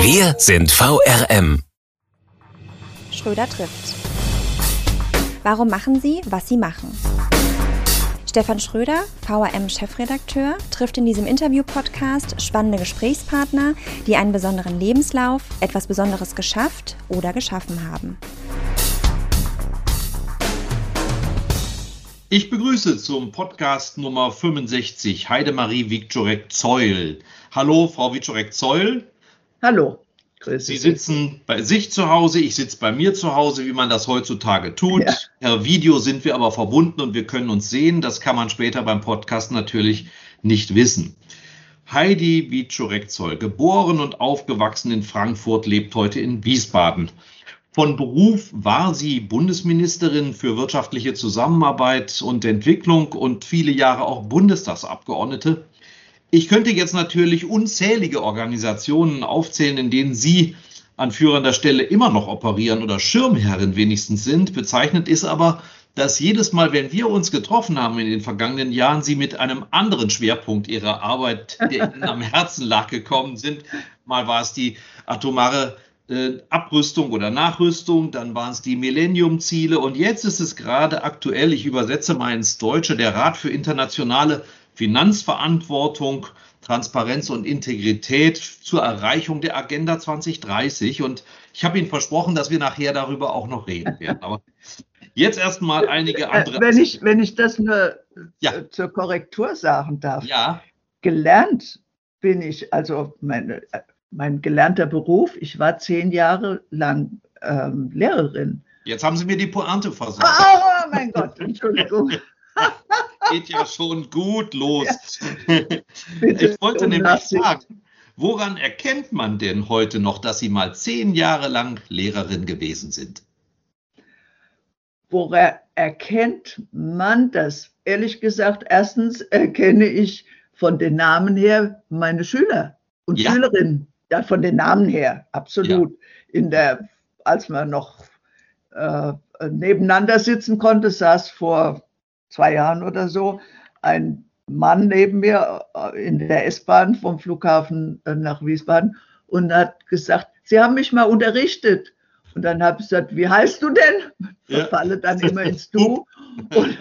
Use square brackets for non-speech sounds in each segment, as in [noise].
Wir sind VRM. Schröder trifft. Warum machen Sie, was Sie machen? Stefan Schröder, VRM-Chefredakteur, trifft in diesem Interview-Podcast spannende Gesprächspartner, die einen besonderen Lebenslauf, etwas Besonderes geschafft oder geschaffen haben. Ich begrüße zum Podcast Nummer 65 Heidemarie Viktorek-Zeul. Hallo, Frau Viktorek-Zeul. Hallo. Grüß Sie sitzen bei sich zu Hause, ich sitze bei mir zu Hause, wie man das heutzutage tut. Ja. Per Video sind wir aber verbunden und wir können uns sehen. Das kann man später beim Podcast natürlich nicht wissen. Heidi Wiczorek-Zoll, geboren und aufgewachsen in Frankfurt, lebt heute in Wiesbaden. Von Beruf war sie Bundesministerin für wirtschaftliche Zusammenarbeit und Entwicklung und viele Jahre auch Bundestagsabgeordnete. Ich könnte jetzt natürlich unzählige Organisationen aufzählen, in denen Sie an führender Stelle immer noch operieren oder Schirmherrin wenigstens sind. Bezeichnet ist aber, dass jedes Mal, wenn wir uns getroffen haben in den vergangenen Jahren, Sie mit einem anderen Schwerpunkt Ihrer Arbeit, der Ihnen am Herzen lag, gekommen sind. Mal war es die atomare äh, Abrüstung oder Nachrüstung, dann waren es die Millennium-Ziele und jetzt ist es gerade aktuell, ich übersetze mal ins Deutsche, der Rat für internationale Finanzverantwortung, Transparenz und Integrität zur Erreichung der Agenda 2030. Und ich habe Ihnen versprochen, dass wir nachher darüber auch noch reden werden. Aber jetzt erstmal einige äh, andere. Wenn ich, wenn ich das nur ja. zur Korrektur sagen darf. Ja. Gelernt bin ich, also meine, mein gelernter Beruf, ich war zehn Jahre lang ähm, Lehrerin. Jetzt haben Sie mir die Pointe versucht. Oh mein Gott, Entschuldigung. [laughs] [laughs] geht ja schon gut los. [laughs] Ich wollte nämlich fragen, woran erkennt man denn heute noch, dass Sie mal zehn Jahre lang Lehrerin gewesen sind? Woran erkennt man das? Ehrlich gesagt, erstens erkenne ich von den Namen her meine Schüler und ja. Schülerinnen. Ja, von den Namen her, absolut. Ja. In der, als man noch äh, nebeneinander sitzen konnte, saß vor zwei Jahren oder so ein Mann neben mir äh, in der S-Bahn vom Flughafen äh, nach Wiesbaden und hat gesagt, Sie haben mich mal unterrichtet. Und dann habe ich gesagt, wie heißt du denn? Ja. [laughs] Verfalle dann immer ins Du. [laughs] Und,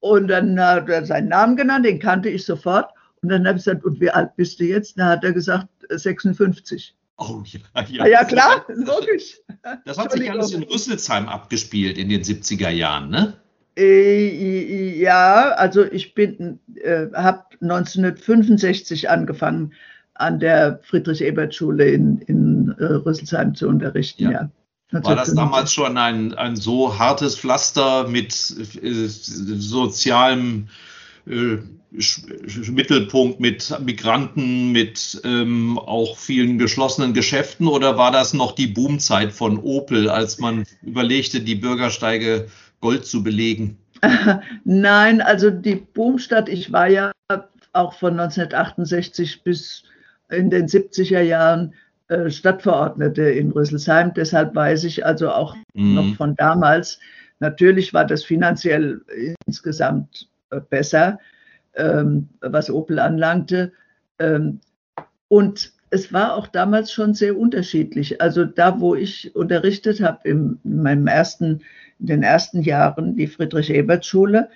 und dann hat er seinen Namen genannt, den kannte ich sofort. Und dann habe ich gesagt, und wie alt bist du jetzt? Da hat er gesagt, 56. Oh ja, ja. Ja, klar, logisch. Das hat sich alles in Rüsselsheim abgespielt in den 70er Jahren, ne? Äh, ja, also ich bin, äh, habe 1965 angefangen, an der Friedrich-Ebert-Schule in, in äh, Rüsselsheim zu unterrichten. Ja. ja. War das damals schon ein, ein so hartes Pflaster mit äh, sozialem äh, Mittelpunkt, mit Migranten, mit ähm, auch vielen geschlossenen Geschäften oder war das noch die Boomzeit von Opel, als man überlegte, die Bürgersteige Gold zu belegen? [laughs] Nein, also die Boomstadt, ich war ja auch von 1968 bis in den 70er Jahren äh, Stadtverordnete in Rüsselsheim. Deshalb weiß ich also auch mhm. noch von damals, natürlich war das finanziell insgesamt äh, besser, ähm, was Opel anlangte. Ähm, und es war auch damals schon sehr unterschiedlich. Also da, wo ich unterrichtet habe, in meinem ersten in den ersten Jahren die Friedrich-Ebert-Schule.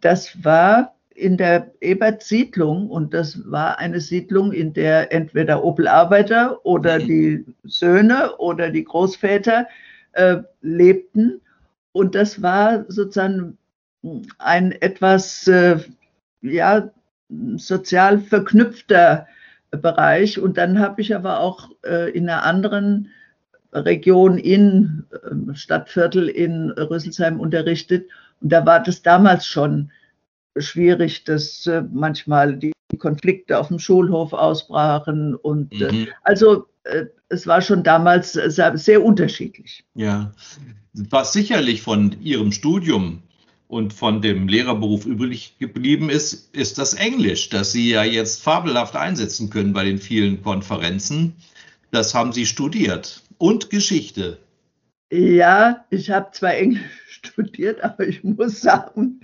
Das war in der Ebert-Siedlung und das war eine Siedlung, in der entweder Opel-Arbeiter oder mhm. die Söhne oder die Großväter äh, lebten. Und das war sozusagen ein etwas äh, ja, sozial verknüpfter Bereich. Und dann habe ich aber auch äh, in einer anderen Region in ähm, Stadtviertel in Rüsselsheim unterrichtet. Und da war das damals schon schwierig, dass äh, manchmal die Konflikte auf dem Schulhof ausbrachen. Und äh, mhm. also es war schon damals sehr, sehr unterschiedlich. Ja, was sicherlich von Ihrem Studium und von dem Lehrerberuf übrig geblieben ist, ist das Englisch, das Sie ja jetzt fabelhaft einsetzen können bei den vielen Konferenzen. Das haben Sie studiert. Und Geschichte. Ja, ich habe zwar Englisch [laughs] studiert, aber ich muss sagen,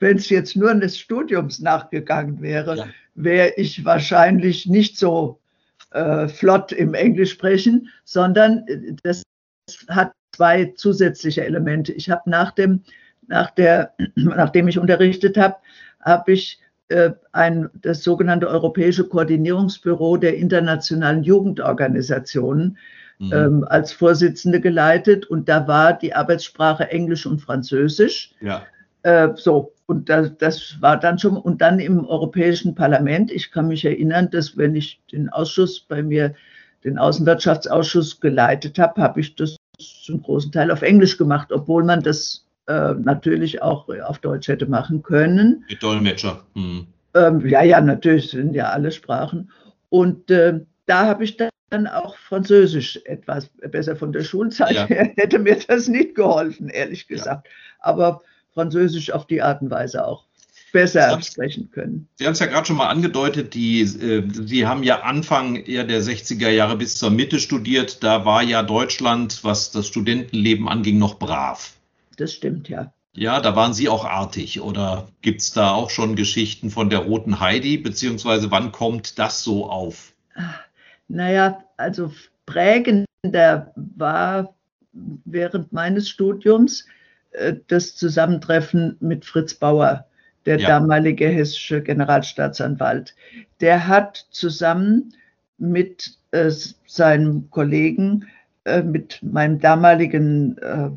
wenn es jetzt nur des Studiums nachgegangen wäre, ja. wäre ich wahrscheinlich nicht so äh, flott im Englisch sprechen, sondern äh, das hat zwei zusätzliche Elemente. Ich habe nach dem nach der, [clears throat] nachdem ich unterrichtet habe, habe ich ein, das sogenannte Europäische Koordinierungsbüro der internationalen Jugendorganisationen mhm. ähm, als Vorsitzende geleitet und da war die Arbeitssprache Englisch und Französisch. Ja. Äh, so, und das, das war dann schon, und dann im Europäischen Parlament, ich kann mich erinnern, dass wenn ich den Ausschuss bei mir, den Außenwirtschaftsausschuss geleitet habe, habe ich das zum großen Teil auf Englisch gemacht, obwohl man das äh, natürlich auch auf Deutsch hätte machen können. Mit Dolmetscher. Hm. Ähm, ja, ja, natürlich sind ja alle Sprachen. Und äh, da habe ich dann auch Französisch etwas besser von der Schulzeit ja. her. Hätte mir das nicht geholfen, ehrlich gesagt. Ja. Aber Französisch auf die Art und Weise auch besser sprechen können. Sie haben es ja gerade schon mal angedeutet, die, äh, Sie haben ja Anfang eher der 60er Jahre bis zur Mitte studiert. Da war ja Deutschland, was das Studentenleben anging, noch brav das stimmt ja. Ja, da waren Sie auch artig. Oder gibt es da auch schon Geschichten von der Roten Heidi? Beziehungsweise wann kommt das so auf? Naja, also prägender war während meines Studiums äh, das Zusammentreffen mit Fritz Bauer, der ja. damalige hessische Generalstaatsanwalt. Der hat zusammen mit äh, seinem Kollegen, äh, mit meinem damaligen äh,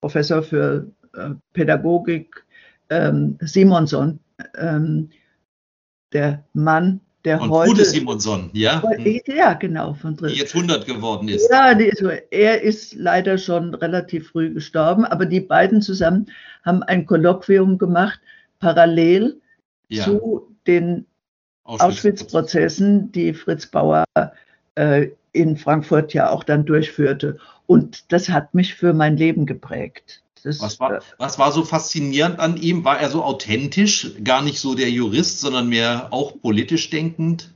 Professor für äh, Pädagogik ähm, Simonson, ähm, der Mann, der von heute. Trude Simonson, ja? Ja, genau. Von Die jetzt 100 geworden ist. Ja, er ist leider schon relativ früh gestorben, aber die beiden zusammen haben ein Kolloquium gemacht, parallel ja. zu den Auschwitz-Prozessen, die Fritz Bauer äh, in Frankfurt ja auch dann durchführte. Und das hat mich für mein Leben geprägt. Das, was, war, was war so faszinierend an ihm? War er so authentisch, gar nicht so der Jurist, sondern mehr auch politisch denkend?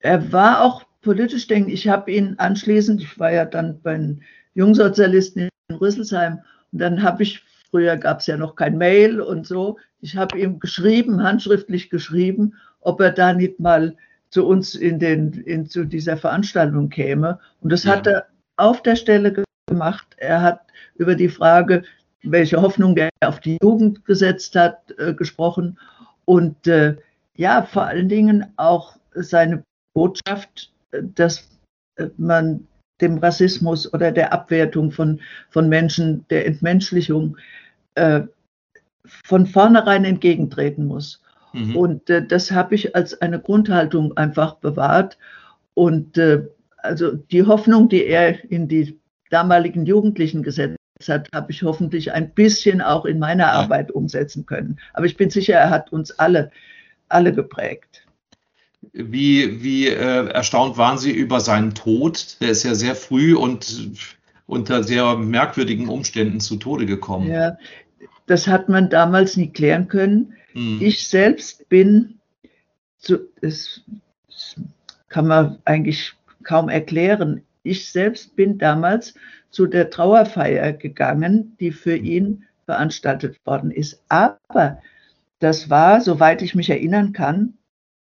Er war auch politisch denkend. Ich habe ihn anschließend, ich war ja dann bei den Jungsozialisten in Rüsselsheim, und dann habe ich, früher gab es ja noch kein Mail und so, ich habe ihm geschrieben, handschriftlich geschrieben, ob er da nicht mal zu uns in, den, in zu dieser Veranstaltung käme. Und das ja. hat er auf der Stelle gemacht. Er hat über die Frage, welche Hoffnung er auf die Jugend gesetzt hat, äh, gesprochen. Und äh, ja, vor allen Dingen auch seine Botschaft, äh, dass äh, man dem Rassismus oder der Abwertung von, von Menschen, der Entmenschlichung äh, von vornherein entgegentreten muss. Mhm. Und äh, das habe ich als eine Grundhaltung einfach bewahrt. Und äh, also die Hoffnung, die er in die damaligen Jugendlichen gesetzt hat, habe ich hoffentlich ein bisschen auch in meiner. Arbeit umsetzen können. Aber ich bin sicher, er hat uns alle, alle geprägt. Wie, wie äh, erstaunt waren Sie über seinen Tod? Der ist ja sehr früh und unter sehr merkwürdigen Umständen zu Tode gekommen. Ja, das hat man damals nie klären können. Hm. Ich selbst bin, zu, das kann man eigentlich kaum erklären. Ich selbst bin damals zu der Trauerfeier gegangen, die für ihn veranstaltet worden ist. Aber das war, soweit ich mich erinnern kann,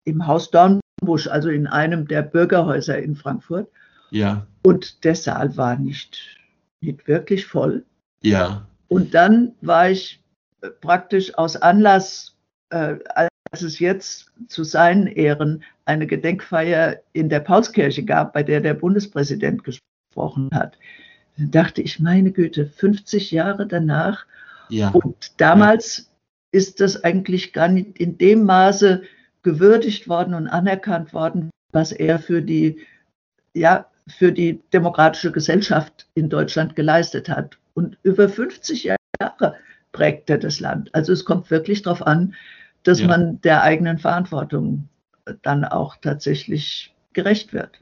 im Haus Dornbusch, also in einem der Bürgerhäuser in Frankfurt. Ja. Und der Saal war nicht, nicht wirklich voll. Ja. Und dann war ich praktisch aus Anlass, äh, als es jetzt zu seinen Ehren eine Gedenkfeier in der Paulskirche gab, bei der der Bundespräsident gesprochen hat. Dann dachte ich, meine Güte, 50 Jahre danach. Ja. Und damals ja. ist das eigentlich gar nicht in dem Maße gewürdigt worden und anerkannt worden, was er für die, ja, für die demokratische Gesellschaft in Deutschland geleistet hat. Und über 50 Jahre prägt er das Land. Also es kommt wirklich darauf an, dass ja. man der eigenen Verantwortung dann auch tatsächlich gerecht wird.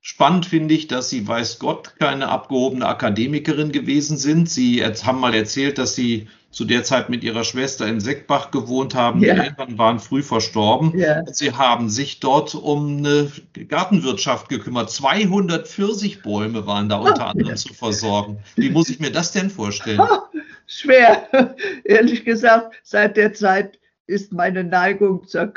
Spannend finde ich, dass Sie, weiß Gott, keine abgehobene Akademikerin gewesen sind. Sie haben mal erzählt, dass Sie zu der Zeit mit Ihrer Schwester in Seckbach gewohnt haben. Ja. Die Eltern waren früh verstorben. Ja. Und Sie haben sich dort um eine Gartenwirtschaft gekümmert. 200 Pfirsichbäume waren da unter anderem zu versorgen. Wie muss ich mir das denn vorstellen? [laughs] Schwer. [laughs] Ehrlich gesagt, seit der Zeit ist meine Neigung zur,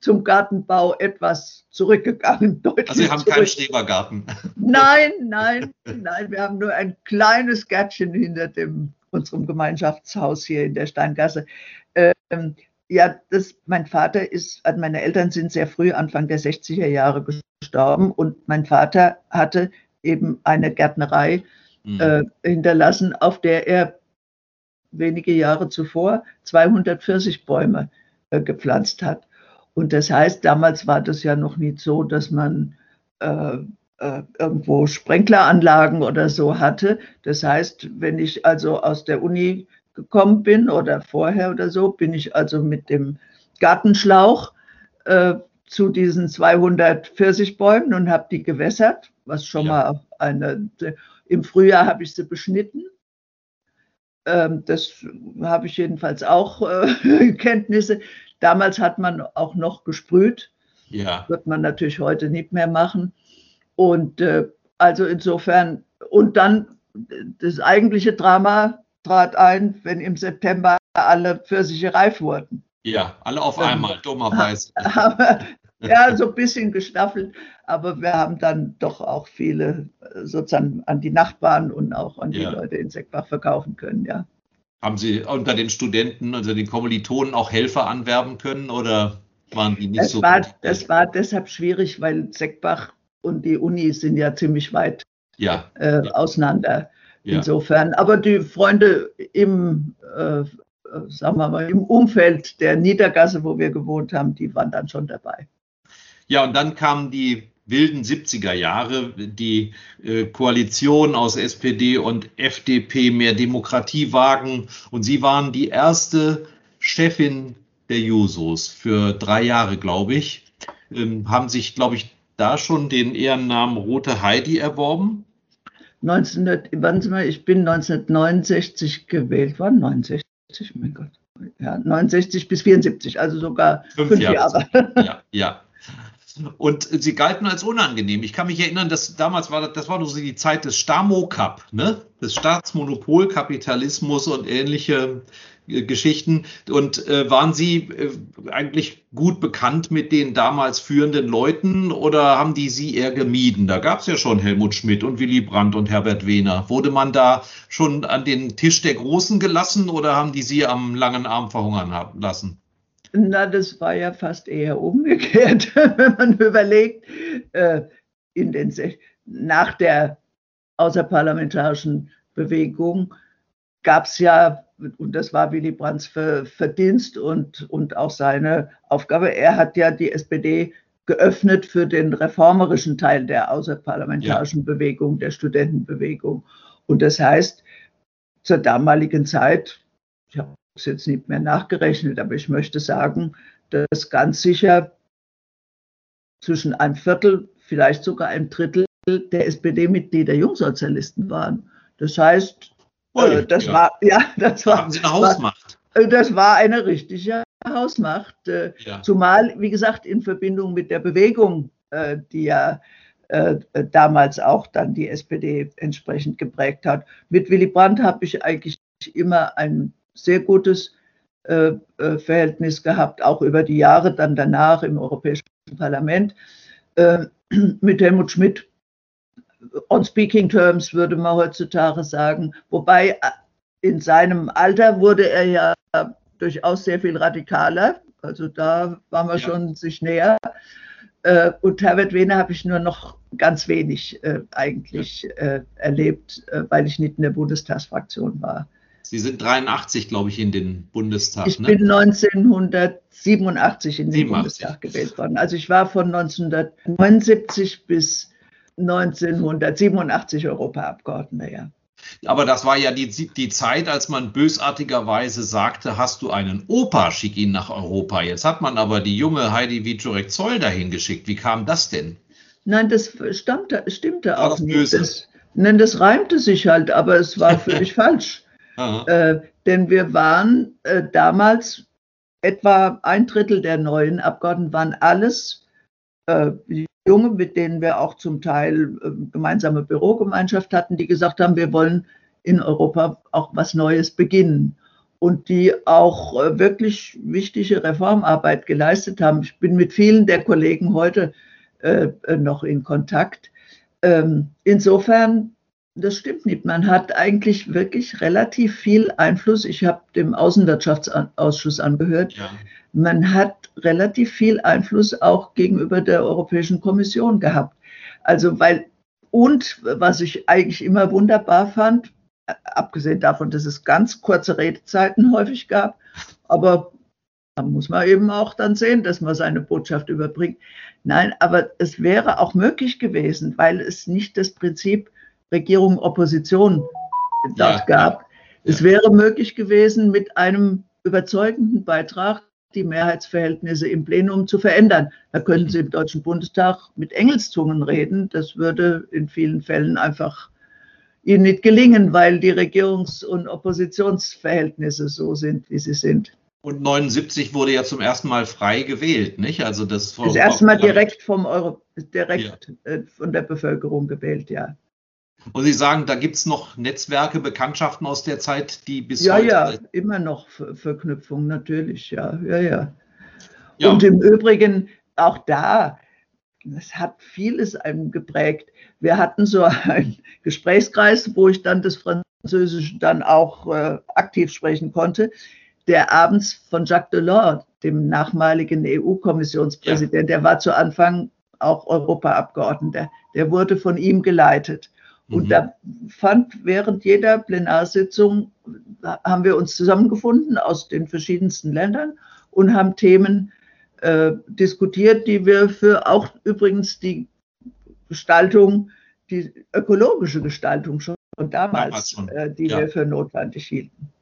zum Gartenbau etwas zurückgegangen. [laughs] also Sie haben zurück. keinen Schrebergarten? [laughs] Nein, nein, nein. Wir haben nur ein kleines Gärtchen hinter dem, unserem Gemeinschaftshaus hier in der Steingasse. Ähm, ja, das, mein Vater ist, also meine Eltern sind sehr früh, Anfang der 60er Jahre gestorben und mein Vater hatte eben eine Gärtnerei mhm. äh, hinterlassen, auf der er wenige Jahre zuvor 200 Pfirsichbäume äh, gepflanzt hat. Und das heißt, damals war das ja noch nicht so, dass man äh, äh, irgendwo Sprenkleranlagen oder so hatte. Das heißt, wenn ich also aus der Uni gekommen bin oder vorher oder so, bin ich also mit dem Gartenschlauch äh, zu diesen 200 Pfirsichbäumen und habe die gewässert, was schon ja. mal eine, im Frühjahr habe ich sie beschnitten ähm, das habe ich jedenfalls auch äh, [laughs] Kenntnisse. Damals hat man auch noch gesprüht. Ja. Wird man natürlich heute nicht mehr machen. Und äh, also insofern, und dann das eigentliche Drama trat ein, wenn im September alle Pfirsiche reif wurden. Ja, alle auf einmal, dummerweise. [laughs] ja, so ein bisschen gestaffelt, aber wir haben dann doch auch viele äh, sozusagen an die Nachbarn und auch an die ja. Leute in Seckbach verkaufen können, ja. Haben Sie unter den Studenten, also den Kommilitonen auch Helfer anwerben können oder waren die nicht das so? War, das war deshalb schwierig, weil Seckbach und die Uni sind ja ziemlich weit ja. Äh, ja. auseinander. Insofern, aber die Freunde im äh, sagen wir mal, im Umfeld der Niedergasse, wo wir gewohnt haben, die waren dann schon dabei. Ja, und dann kamen die wilden 70er Jahre, die äh, Koalition aus SPD und FDP mehr Demokratie wagen. Und Sie waren die erste Chefin der Jusos für drei Jahre, glaube ich. Ähm, haben sich, glaube ich, da schon den Ehrennamen Rote Heidi erworben? 1900, warten Sie mal, ich bin 1969 gewählt worden, 69, mein Gott. Ja, 69 bis 74, also sogar fünf, fünf Jahre. Jahre. Ja, ja. Und sie galten als unangenehm. Ich kann mich erinnern, dass damals war das, war so die Zeit des Stamo-Cup, ne? des Staatsmonopolkapitalismus und ähnliche äh, Geschichten. Und äh, waren Sie äh, eigentlich gut bekannt mit den damals führenden Leuten oder haben die Sie eher gemieden? Da gab es ja schon Helmut Schmidt und Willy Brandt und Herbert Wehner. Wurde man da schon an den Tisch der Großen gelassen oder haben die Sie am langen Arm verhungern lassen? Na, das war ja fast eher umgekehrt, [laughs] wenn man überlegt, äh, in den, nach der außerparlamentarischen Bewegung gab es ja, und das war Willy Brandts Verdienst und, und auch seine Aufgabe, er hat ja die SPD geöffnet für den reformerischen Teil der außerparlamentarischen ja. Bewegung, der Studentenbewegung. Und das heißt, zur damaligen Zeit, es jetzt nicht mehr nachgerechnet, aber ich möchte sagen, dass ganz sicher zwischen einem Viertel, vielleicht sogar ein Drittel der SPD-Mitglieder Jungsozialisten waren. Das heißt, Ui, äh, das ja. war ja, das war, eine Hausmacht? War, äh, das war eine richtige Hausmacht, äh, ja. zumal wie gesagt in Verbindung mit der Bewegung, die ja damals auch dann die SPD entsprechend geprägt hat. Mit Willy Brandt habe ich eigentlich immer ein sehr gutes äh, äh, Verhältnis gehabt, auch über die Jahre dann danach im Europäischen Parlament. Äh, [clears throat] mit Helmut Schmidt on speaking terms würde man heutzutage sagen, wobei äh, in seinem Alter wurde er ja durchaus sehr viel radikaler. Also da waren wir ja. schon sich näher. Äh, und Herbert Wehner habe ich nur noch ganz wenig äh, eigentlich äh, erlebt, weil ich nicht in der Bundestagsfraktion war. Sie sind 83, glaube ich, in den Bundestag. Ich ne? bin 1987 in den 87. Bundestag gewählt worden. Also ich war von 1979 bis 1987 Europaabgeordneter, ja. Aber das war ja die, die Zeit, als man bösartigerweise sagte, hast du einen Opa, schick ihn nach Europa. Jetzt hat man aber die junge Heidi Wiczorek-Zoll dahin geschickt. Wie kam das denn? Nein, das stammte, stimmte auch nicht. Das, nein, das reimte sich halt, aber es war [laughs] völlig falsch. Äh, denn wir waren äh, damals etwa ein Drittel der neuen Abgeordneten waren alles äh, Junge, mit denen wir auch zum Teil äh, gemeinsame Bürogemeinschaft hatten, die gesagt haben, wir wollen in Europa auch was Neues beginnen und die auch äh, wirklich wichtige Reformarbeit geleistet haben. Ich bin mit vielen der Kollegen heute äh, äh noch in Kontakt. Ähm, insofern, das stimmt nicht. Man hat eigentlich wirklich relativ viel Einfluss. Ich habe dem Außenwirtschaftsausschuss angehört. Ja. Man hat relativ viel Einfluss auch gegenüber der Europäischen Kommission gehabt. Also weil und was ich eigentlich immer wunderbar fand, abgesehen davon, dass es ganz kurze Redezeiten häufig gab, aber da muss man eben auch dann sehen, dass man seine Botschaft überbringt. Nein, aber es wäre auch möglich gewesen, weil es nicht das Prinzip Regierung, Opposition dort ja, gab. Ja, es wäre möglich gewesen, mit einem überzeugenden Beitrag die Mehrheitsverhältnisse im Plenum zu verändern. Da könnten Sie im Deutschen Bundestag mit Engelszungen reden. Das würde in vielen Fällen einfach ihnen nicht gelingen, weil die Regierungs- und Oppositionsverhältnisse so sind, wie sie sind. Und 79 wurde ja zum ersten Mal frei gewählt, nicht? Also das, das erste Mal direkt vom Euro, direkt ja. Äh, von der Bevölkerung gewählt, ja. Und Sie sagen, da gibt es noch Netzwerke, Bekanntschaften aus der Zeit, die bis ja, heute. Ja, ja, immer noch Verknüpfungen, natürlich, ja, ja, ja. ja. Und im Übrigen auch da, das hat vieles einem geprägt. Wir hatten so einen [laughs] Gesprächskreis, wo ich dann das Französische dann auch äh, aktiv sprechen konnte, der abends von Jacques Delors, dem nachmaligen EU-Kommissionspräsident, ja. der war zu Anfang auch Europaabgeordneter, der wurde von ihm geleitet. Und mhm. da fand während jeder Plenarsitzung, haben wir uns zusammengefunden aus den verschiedensten Ländern und haben Themen äh, diskutiert, die wir für auch übrigens die Gestaltung, die ökologische Gestaltung schon damals, schon. Äh, die ja. wir für notwendig hielten.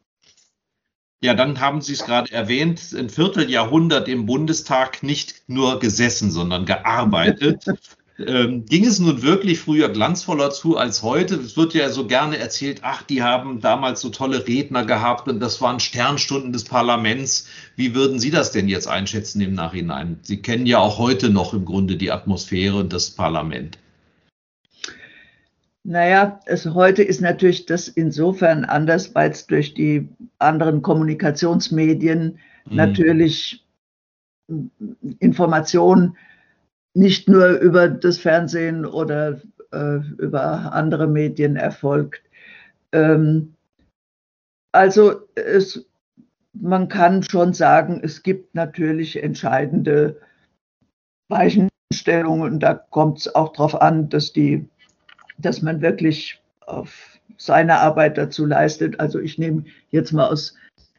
Ja, dann haben Sie es gerade erwähnt, ein Vierteljahrhundert im Bundestag nicht nur gesessen, sondern gearbeitet. [laughs] Ähm, ging es nun wirklich früher glanzvoller zu als heute? Es wird ja so gerne erzählt, ach, die haben damals so tolle Redner gehabt und das waren Sternstunden des Parlaments. Wie würden Sie das denn jetzt einschätzen im Nachhinein? Sie kennen ja auch heute noch im Grunde die Atmosphäre und das Parlament. Naja, es, heute ist natürlich das insofern anders, weil es durch die anderen Kommunikationsmedien mhm. natürlich Informationen nicht nur über das Fernsehen oder äh, über andere Medien erfolgt. Ähm, also es, man kann schon sagen, es gibt natürlich entscheidende Weichenstellungen und da kommt es auch darauf an, dass, die, dass man wirklich auf seine Arbeit dazu leistet. Also ich nehme jetzt mal aus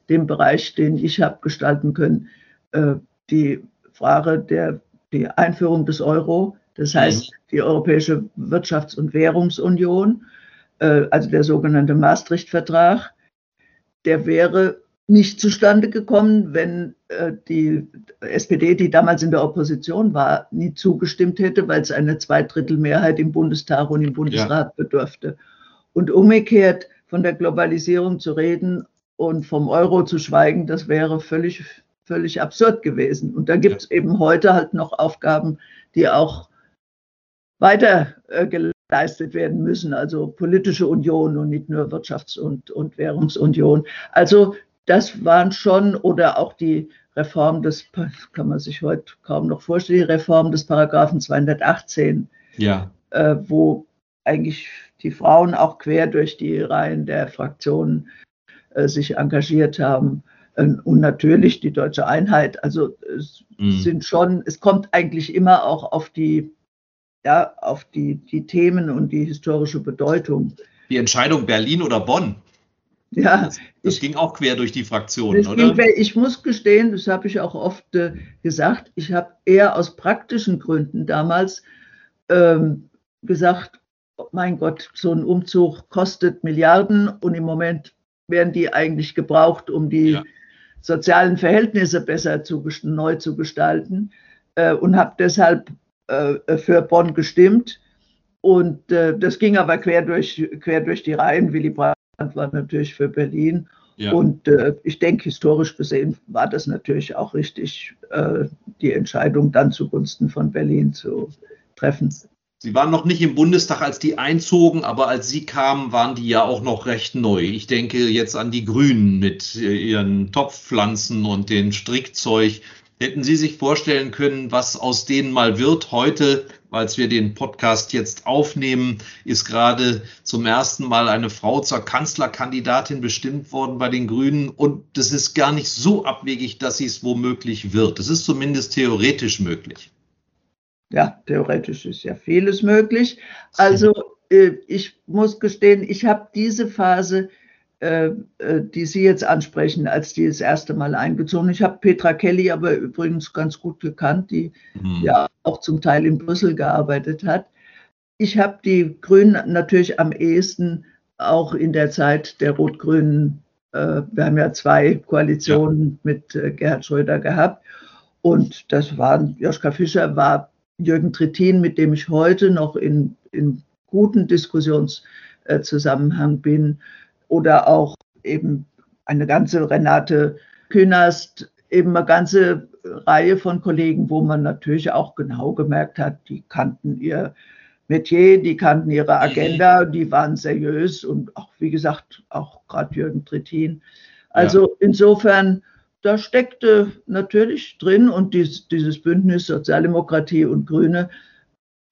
dem Bereich, den ich habe gestalten können, äh, die Frage der die Einführung des Euro, das heißt mhm. die Europäische Wirtschafts- und Währungsunion, äh, also der sogenannte Maastricht-Vertrag, der wäre nicht zustande gekommen, wenn äh, die SPD, die damals in der Opposition war, nie zugestimmt hätte, weil es eine Zweidrittelmehrheit im Bundestag und im Bundesrat ja. bedurfte. Und umgekehrt von der Globalisierung zu reden und vom Euro zu schweigen, das wäre völlig völlig absurd gewesen. Und da gibt es ja. eben heute halt noch Aufgaben, die auch weiter äh, geleistet werden müssen, also politische Union und nicht nur Wirtschafts- und, und Währungsunion. Also das waren schon, oder auch die Reform des, kann man sich heute kaum noch vorstellen, die Reform des Paragraphen 218, ja. äh, wo eigentlich die Frauen auch quer durch die Reihen der Fraktionen äh, sich engagiert haben. Ähm, und natürlich die deutsche Einheit. Also es mhm. sind schon, es kommt eigentlich immer auch auf die, ja, auf die, die Themen und die historische Bedeutung. Die Entscheidung Berlin oder Bonn. Ja, das, das ich, ging auch quer durch die Fraktionen, oder? Ging, ich muss gestehen, das habe ich auch oft äh, gesagt, ich habe eher aus praktischen Gründen damals ähm, gesagt, oh mein Gott, so ein Umzug kostet Milliarden und im Moment werden die eigentlich gebraucht, um die ja sozialen Verhältnisse besser zu, neu zu gestalten äh, und habe deshalb äh, für Bonn gestimmt. Und äh, das ging aber quer durch, quer durch die Reihen. Willy Brandt war natürlich für Berlin. Ja. Und äh, ich denke, historisch gesehen war das natürlich auch richtig, äh, die Entscheidung dann zugunsten von Berlin zu treffen. Sie waren noch nicht im Bundestag, als die einzogen, aber als Sie kamen, waren die ja auch noch recht neu. Ich denke jetzt an die Grünen mit äh, ihren Topfpflanzen und dem Strickzeug. Hätten Sie sich vorstellen können, was aus denen mal wird? Heute, als wir den Podcast jetzt aufnehmen, ist gerade zum ersten Mal eine Frau zur Kanzlerkandidatin bestimmt worden bei den Grünen. Und das ist gar nicht so abwegig, dass sie es womöglich wird. Es ist zumindest theoretisch möglich ja, theoretisch ist ja vieles möglich. Also äh, ich muss gestehen, ich habe diese Phase, äh, äh, die Sie jetzt ansprechen, als die das erste Mal eingezogen. Ich habe Petra Kelly aber übrigens ganz gut gekannt, die mhm. ja auch zum Teil in Brüssel gearbeitet hat. Ich habe die Grünen natürlich am ehesten auch in der Zeit der Rot-Grünen, äh, wir haben ja zwei Koalitionen ja. mit äh, Gerhard Schröder gehabt. Und das waren, Joschka Fischer war Jürgen Trittin, mit dem ich heute noch in, in guten Diskussionszusammenhang bin, oder auch eben eine ganze Renate Künast, eben eine ganze Reihe von Kollegen, wo man natürlich auch genau gemerkt hat, die kannten ihr Metier, die kannten ihre Agenda, die waren seriös und auch, wie gesagt, auch gerade Jürgen Trittin. Also ja. insofern da steckte natürlich drin und dies, dieses Bündnis Sozialdemokratie und Grüne,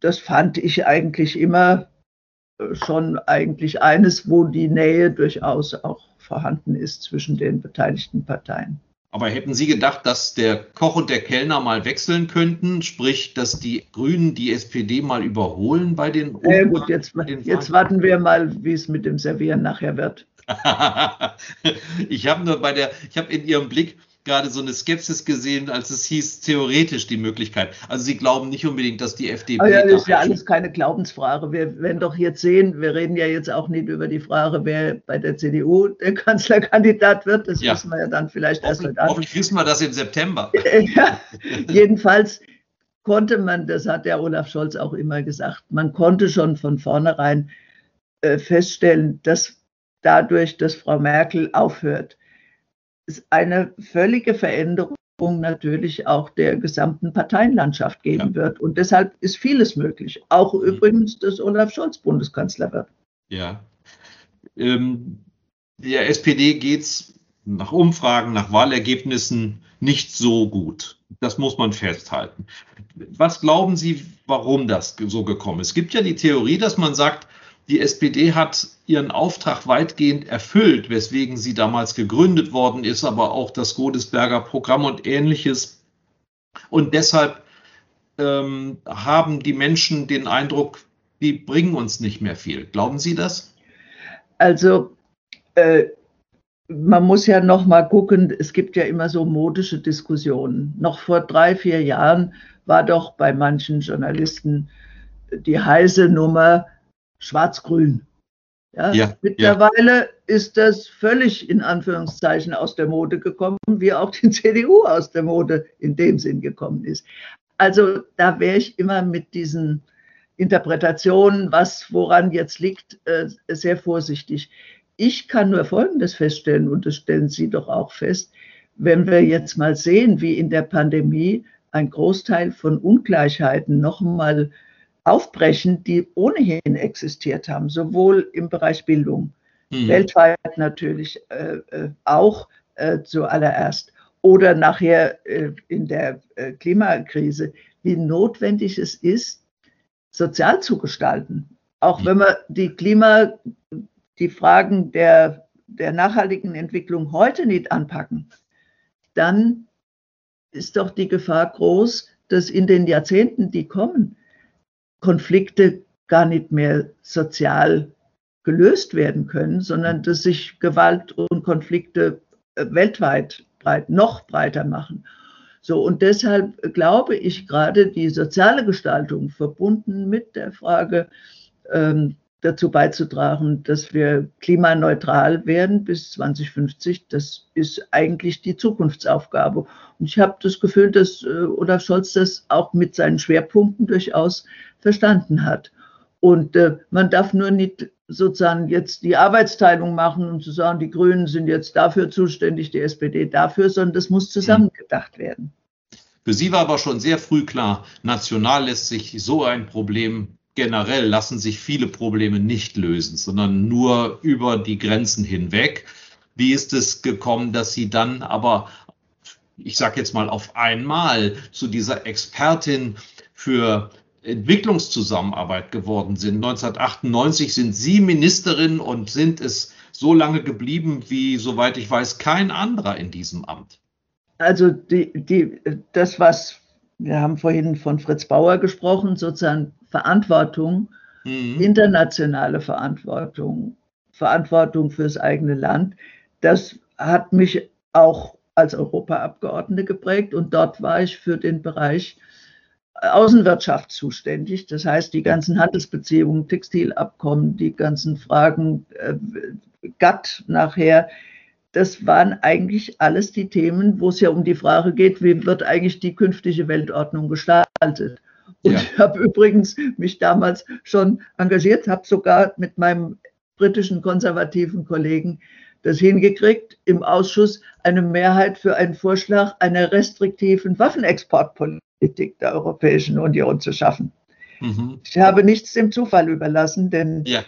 das fand ich eigentlich immer äh, schon eigentlich eines, wo die Nähe durchaus auch vorhanden ist zwischen den beteiligten Parteien. Aber hätten Sie gedacht, dass der Koch und der Kellner mal wechseln könnten, sprich, dass die Grünen die SPD mal überholen bei den Umfragen? Ja, gut, jetzt, jetzt warten wir mal, wie es mit dem Servieren nachher wird. [laughs] ich habe nur bei der, ich habe in Ihrem Blick gerade so eine Skepsis gesehen, als es hieß, theoretisch die Möglichkeit. Also Sie glauben nicht unbedingt, dass die FDP. Aber ja, das ist ja alles keine Glaubensfrage. Wir werden doch jetzt sehen, wir reden ja jetzt auch nicht über die Frage, wer bei der CDU der [laughs] Kanzlerkandidat wird. Das ja. wissen wir ja dann vielleicht erst heute Abend. Hoffentlich wissen wir das im September. [laughs] ja, jedenfalls konnte man, das hat der Olaf Scholz auch immer gesagt, man konnte schon von vornherein äh, feststellen, dass dadurch, dass Frau Merkel aufhört, es eine völlige Veränderung natürlich auch der gesamten Parteienlandschaft geben ja. wird. Und deshalb ist vieles möglich. Auch mhm. übrigens, dass Olaf Scholz Bundeskanzler wird. Ja. Ähm, der SPD geht es nach Umfragen, nach Wahlergebnissen nicht so gut. Das muss man festhalten. Was glauben Sie, warum das so gekommen ist? Es gibt ja die Theorie, dass man sagt, die SPD hat ihren Auftrag weitgehend erfüllt, weswegen sie damals gegründet worden ist, aber auch das Godesberger Programm und ähnliches. Und deshalb ähm, haben die Menschen den Eindruck, die bringen uns nicht mehr viel. Glauben Sie das? Also äh, man muss ja noch mal gucken. Es gibt ja immer so modische Diskussionen. Noch vor drei vier Jahren war doch bei manchen Journalisten die heiße Nummer schwarz-grün. Ja, ja, mittlerweile ja. ist das völlig in Anführungszeichen aus der Mode gekommen, wie auch die [laughs] CDU aus der Mode in dem Sinn gekommen ist. Also da wäre ich immer mit diesen Interpretationen, was woran jetzt liegt, äh, sehr vorsichtig. Ich kann nur Folgendes feststellen, und das stellen Sie doch auch fest, wenn wir jetzt mal sehen, wie in der Pandemie ein Großteil von Ungleichheiten nochmal aufbrechen, die ohnehin existiert haben, sowohl im Bereich Bildung, mhm. weltweit natürlich äh, äh, auch äh, zuallererst, oder nachher äh, in der äh, Klimakrise, wie notwendig es ist, sozial zu gestalten. Auch mhm. wenn wir die Klima, die Fragen der, der nachhaltigen Entwicklung heute nicht anpacken, dann ist doch die Gefahr groß, dass in den Jahrzehnten, die kommen, Konflikte gar nicht mehr sozial gelöst werden können, sondern dass sich Gewalt und Konflikte äh, weltweit breit, noch breiter machen. So, und deshalb glaube ich gerade die soziale Gestaltung verbunden mit der Frage ähm, dazu beizutragen, dass wir klimaneutral werden bis 2050. Das ist eigentlich die Zukunftsaufgabe. Und ich habe das Gefühl, dass äh, Olaf Scholz das auch mit seinen Schwerpunkten durchaus verstanden hat. Und äh, man darf nur nicht sozusagen jetzt die Arbeitsteilung machen und zu sagen, die Grünen sind jetzt dafür zuständig, die SPD dafür, sondern das muss zusammengedacht werden. Für Sie war aber schon sehr früh klar, national lässt sich so ein Problem generell lassen sich viele Probleme nicht lösen, sondern nur über die Grenzen hinweg. Wie ist es gekommen, dass Sie dann aber, ich sage jetzt mal auf einmal, zu dieser Expertin für Entwicklungszusammenarbeit geworden sind? 1998 sind Sie Ministerin und sind es so lange geblieben wie, soweit ich weiß, kein anderer in diesem Amt. Also die, die, das, was wir haben vorhin von Fritz Bauer gesprochen, sozusagen Verantwortung, mhm. internationale Verantwortung, Verantwortung fürs eigene Land. Das hat mich auch als Europaabgeordnete geprägt und dort war ich für den Bereich Außenwirtschaft zuständig. Das heißt, die ganzen Handelsbeziehungen, Textilabkommen, die ganzen Fragen äh, GATT nachher, das waren eigentlich alles die Themen, wo es ja um die Frage geht, wie wird eigentlich die künftige Weltordnung gestaltet. Und ja. ich habe übrigens mich damals schon engagiert, habe sogar mit meinem britischen konservativen Kollegen das hingekriegt, im Ausschuss eine Mehrheit für einen Vorschlag einer restriktiven Waffenexportpolitik der Europäischen Union zu schaffen. Mhm. Ich habe nichts dem Zufall überlassen, denn ja.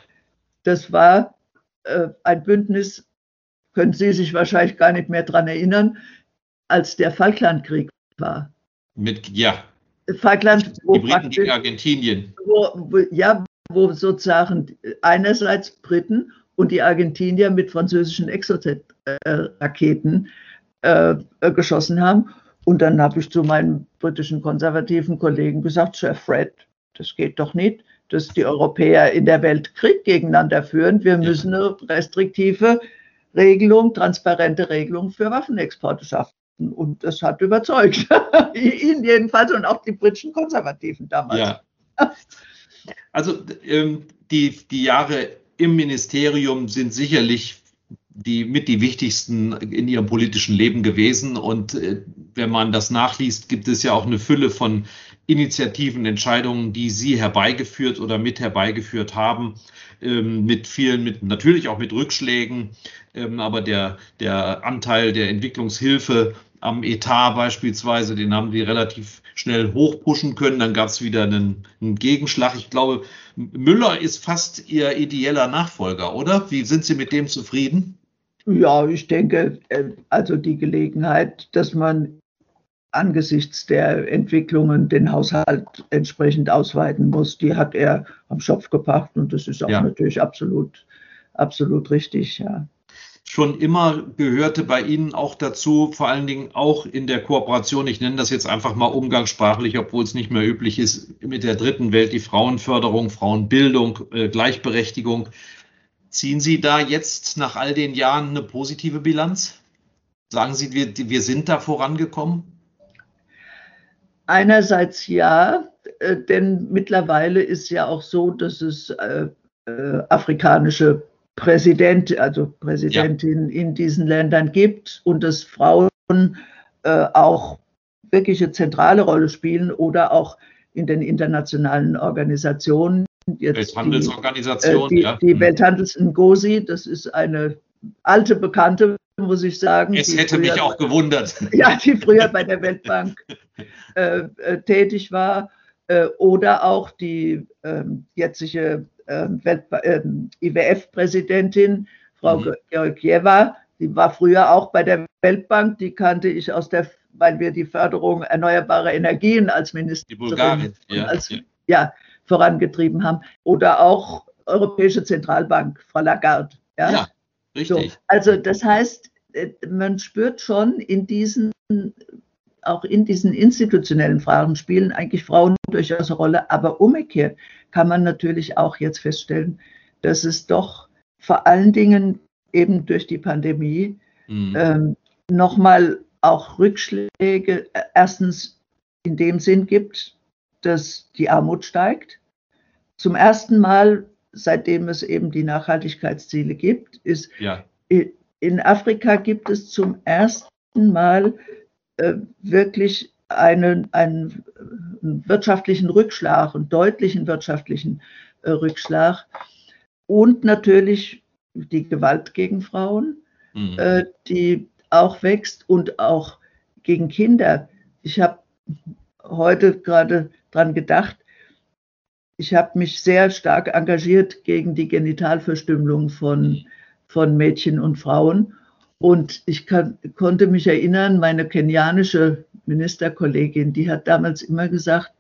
das war äh, ein Bündnis, können Sie sich wahrscheinlich gar nicht mehr daran erinnern, als der Falklandkrieg war. Mit, ja, Falkland, wo die Briten gegen Argentinien. Wo, wo, ja, wo sozusagen einerseits Briten und die Argentinier mit französischen Exocet-Raketen äh, äh, geschossen haben. Und dann habe ich zu meinen britischen konservativen Kollegen gesagt, Sir Fred, das geht doch nicht, dass die Europäer in der Welt Krieg gegeneinander führen. Wir müssen eine restriktive Regelung, transparente Regelung für Waffenexporte schaffen. Und das hat überzeugt. [laughs] Ihn jedenfalls und auch die britischen Konservativen damals. Ja. Also ähm, die, die Jahre im Ministerium sind sicherlich die mit die wichtigsten in ihrem politischen Leben gewesen. Und äh, wenn man das nachliest, gibt es ja auch eine Fülle von Initiativen, Entscheidungen, die Sie herbeigeführt oder mit herbeigeführt haben, ähm, mit vielen, mit natürlich auch mit Rückschlägen, ähm, aber der, der Anteil der Entwicklungshilfe am Etat beispielsweise, den haben die relativ schnell hochpushen können. Dann gab es wieder einen, einen, Gegenschlag. Ich glaube, Müller ist fast Ihr ideeller Nachfolger, oder? Wie sind Sie mit dem zufrieden? Ja, ich denke, äh, also die Gelegenheit, dass man angesichts der Entwicklungen den Haushalt entsprechend ausweiten muss, die hat er am Schopf gebracht und das ist auch ja. natürlich absolut, absolut richtig, ja. Schon immer gehörte bei Ihnen auch dazu, vor allen Dingen auch in der Kooperation, ich nenne das jetzt einfach mal umgangssprachlich, obwohl es nicht mehr üblich ist, mit der dritten Welt, die Frauenförderung, Frauenbildung, äh, Gleichberechtigung. Ziehen Sie da jetzt nach all den Jahren eine positive Bilanz? Sagen Sie, wir, wir sind da vorangekommen? Einerseits ja, äh, denn mittlerweile ist ja auch so, dass es äh, äh, afrikanische Präsident, also Präsidentin ja. in diesen Ländern gibt und dass Frauen äh, auch wirkliche zentrale Rolle spielen oder auch in den internationalen Organisationen. Jetzt Welthandelsorganisation, die, äh, die, ja. die mhm. Welthandels Ngosi, das ist eine alte Bekannte muss ich sagen. Es hätte mich auch gewundert. [laughs] Ja, die früher bei der Weltbank [laughs] äh, äh, tätig war. Äh, oder auch die ähm, jetzige ähm, ähm, IWF-Präsidentin, Frau mhm. Georgieva, die war früher auch bei der Weltbank, die kannte ich aus der, weil wir die Förderung erneuerbarer Energien als Ministerin ja, als, ja. ja, vorangetrieben haben. Oder auch Europäische Zentralbank, Frau Lagarde. Ja, ja Richtig. So, also das heißt, äh, man spürt schon in diesen, auch in diesen institutionellen Fragen spielen eigentlich Frauen durchaus eine Rolle, aber umgekehrt kann man natürlich auch jetzt feststellen, dass es doch vor allen Dingen eben durch die Pandemie mhm. ähm, nochmal auch Rückschläge äh, erstens in dem Sinn gibt, dass die Armut steigt. Zum ersten Mal seitdem es eben die Nachhaltigkeitsziele gibt, ist, ja. in Afrika gibt es zum ersten Mal äh, wirklich einen, einen, wirtschaftlichen Rückschlag, einen deutlichen wirtschaftlichen äh, Rückschlag und natürlich die Gewalt gegen Frauen, mhm. äh, die auch wächst und auch gegen Kinder. Ich habe heute gerade dran gedacht, ich habe mich sehr stark engagiert gegen die Genitalverstümmelung von, von Mädchen und Frauen. Und ich kann, konnte mich erinnern, meine kenianische Ministerkollegin, die hat damals immer gesagt,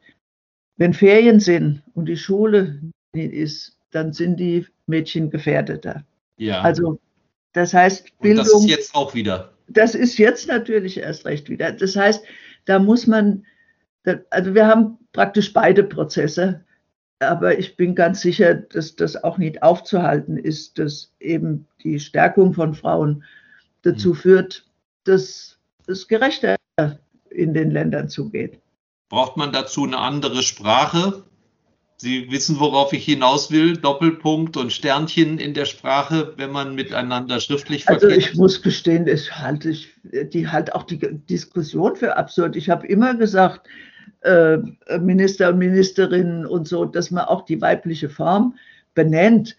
wenn Ferien sind und die Schule ist, dann sind die Mädchen gefährdeter. Ja. Also das heißt Bildung. Und das ist jetzt auch wieder. Das ist jetzt natürlich erst recht wieder. Das heißt, da muss man, also wir haben praktisch beide Prozesse, aber ich bin ganz sicher, dass das auch nicht aufzuhalten ist, dass eben die Stärkung von Frauen dazu hm. führt, dass es gerechter in den Ländern zugeht. Braucht man dazu eine andere Sprache? Sie wissen, worauf ich hinaus will. Doppelpunkt und Sternchen in der Sprache, wenn man miteinander schriftlich verkehrt. Also ich muss gestehen, das halte ich die halt auch die Diskussion für absurd. Ich habe immer gesagt, äh, Minister und Ministerinnen und so, dass man auch die weibliche Form benennt,